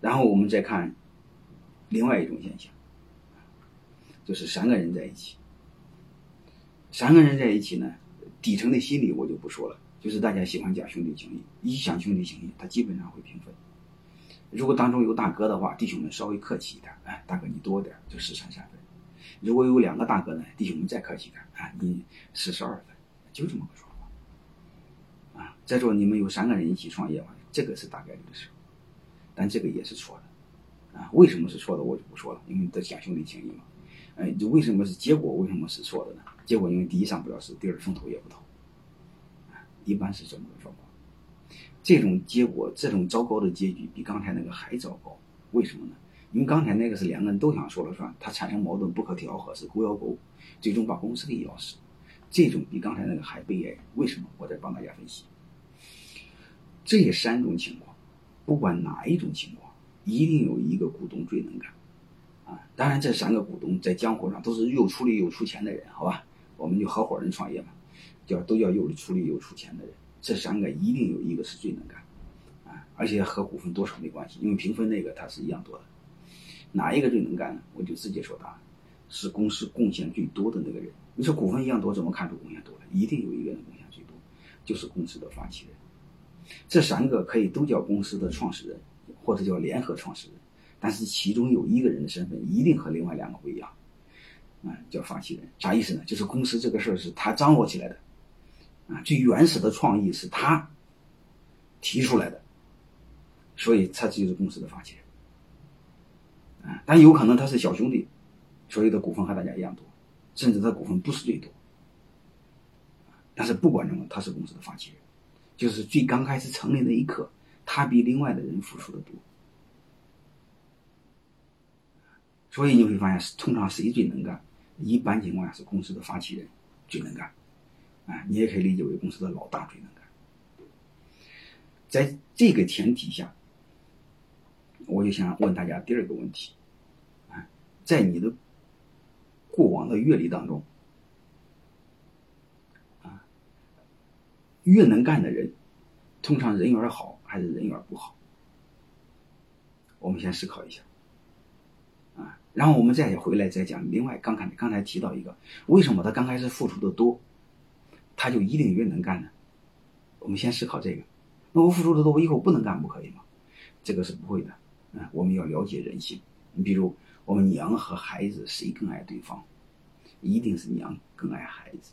然后我们再看另外一种现象，就是三个人在一起，三个人在一起呢，底层的心理我就不说了，就是大家喜欢讲兄弟情谊，一讲兄弟情谊，他基本上会平分。如果当中有大哥的话，弟兄们稍微客气一点，哎，大哥你多点，就十三三分。如果有两个大哥呢，弟兄们再客气点，啊，你十十二分，就这么个说法。啊，再说你们有三个人一起创业嘛，这个是大概率的事，但这个也是错的。啊，为什么是错的，我就不说了，因为在讲兄弟情谊嘛。哎，就为什么是结果？为什么是错的呢？结果因为第一上不了市，第二风头也不透。啊，一般是这么个状况。这种结果，这种糟糕的结局比刚才那个还糟糕。为什么呢？因为刚才那个是两个人都想说了算，他产生矛盾不可调和，是狗咬狗，最终把公司给咬死。这种比刚才那个还悲哀。为什么？我再帮大家分析。这三种情况，不管哪一种情况，一定有一个股东最能干。啊，当然这三个股东在江湖上都是又出力又出钱的人，好吧？我们就合伙人创业嘛，叫都叫又出力又出钱的人。这三个一定有一个是最能干，啊，而且和股份多少没关系，因为平分那个他是一样多的。哪一个最能干呢？我就直接说答案，是公司贡献最多的那个人。你说股份一样多，怎么看出贡献多了？一定有一个人贡献最多，就是公司的发起人。这三个可以都叫公司的创始人，或者叫联合创始人，但是其中有一个人的身份一定和另外两个不一样，啊，叫发起人。啥意思呢？就是公司这个事儿是他掌握起来的。啊，最原始的创意是他提出来的，所以他就是公司的发起人。啊，但有可能他是小兄弟，所以的股份和大家一样多，甚至他股份不是最多。但是不管怎么，他是公司的发起人，就是最刚开始成立那一刻，他比另外的人付出的多。所以你会发现，通常谁最能干？一般情况下是公司的发起人最能干。啊，你也可以理解为公司的老大最能干。在这个前提下，我就想问大家第二个问题：啊，在你的过往的阅历当中，越能干的人，通常人缘好还是人缘不好？我们先思考一下。啊，然后我们再回来再讲。另外，刚才刚才提到一个，为什么他刚开始付出的多？他就一定越能干呢？我们先思考这个。那我付出的多，我以后不能干不可以吗？这个是不会的。嗯，我们要了解人性。你比如，我们娘和孩子谁更爱对方？一定是娘更爱孩子。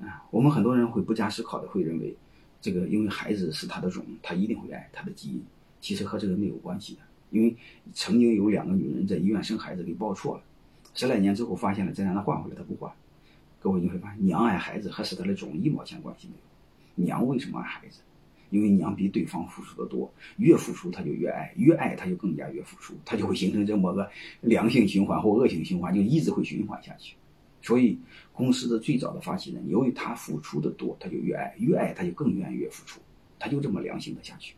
啊，我们很多人会不加思考的会认为，这个因为孩子是他的种，他一定会爱他的基因。其实和这个没有关系的。因为曾经有两个女人在医院生孩子给抱错了，十来年之后发现了，再让他换回来，他不换。各位你会发现，娘爱孩子和是他的种一毛钱关系没有。娘为什么爱孩子？因为娘比对方付出的多，越付出他就越爱，越爱他就更加越付出，他就会形成这么个良性循环或恶性循环，就一直会循环下去。所以，公司的最早的发起人，由于他付出的多，他就越爱，越爱他就更愿意越付出，他就这么良性的下去，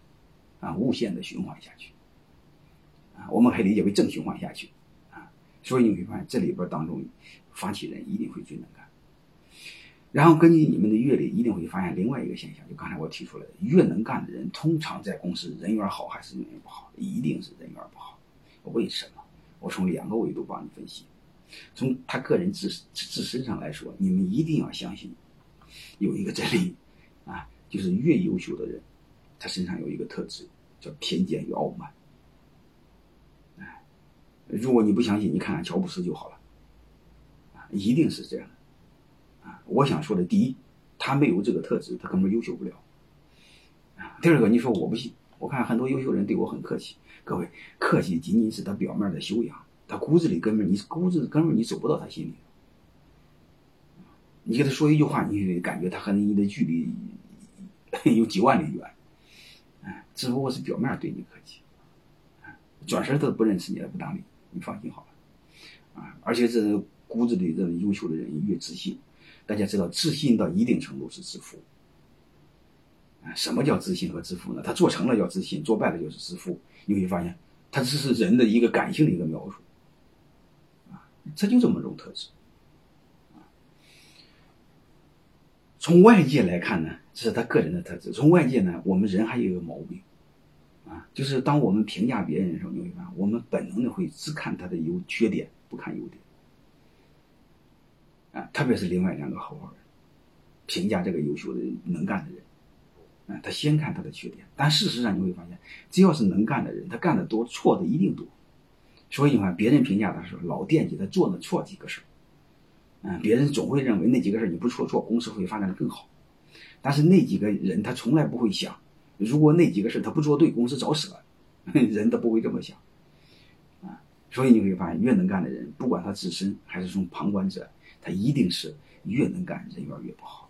啊，无限的循环下去，啊，我们可以理解为正循环下去，啊，所以你会发现这里边当中，发起人一定会最能干。然后根据你们的阅历，一定会发现另外一个现象，就刚才我提出来的，越能干的人，通常在公司人缘好还是人缘不好？一定是人缘不好。为什么？我从两个维度帮你分析。从他个人自自身上来说，你们一定要相信有一个真理啊，就是越优秀的人，他身上有一个特质叫偏见与傲慢。哎，如果你不相信，你看看乔布斯就好了。一定是这样的。啊我想说的，第一，他没有这个特质，他根本优秀不了。啊，第二个，你说我不信，我看很多优秀人对我很客气。各位，客气仅仅是他表面的修养，他骨子里根本你骨子根本你走不到他心里。你给他说一句话，你感觉他和你的距离有几万里远。只不过是表面对你客气，转身他都不认识你了，不搭理。你放心好了。啊，而且这骨子里这优秀的人越自信。大家知道，自信到一定程度是自负。啊，什么叫自信和自负呢？他做成了叫自信，做败了就是自负。你会发现，他这是人的一个感性的一个描述。啊，这就这么种特质。从外界来看呢，这是他个人的特质。从外界呢，我们人还有一个毛病，啊，就是当我们评价别人的时候，你会发现，我们本能的会只看他的优缺点，不看优点。啊，特别是另外两个合伙人，评价这个优秀的能干的人，啊，他先看他的缺点。但事实上你会发现，只要是能干的人，他干的多，错的一定多。所以你看，别人评价的时候，老惦记他做的错几个事儿。嗯，别人总会认为那几个事儿你不错做，公司会发展的更好。但是那几个人他从来不会想。如果那几个事他不做对，公司早死了，人都不会这么想，啊，所以你会发现，越能干的人，不管他自身还是从旁观者，他一定是越能干，人缘越不好。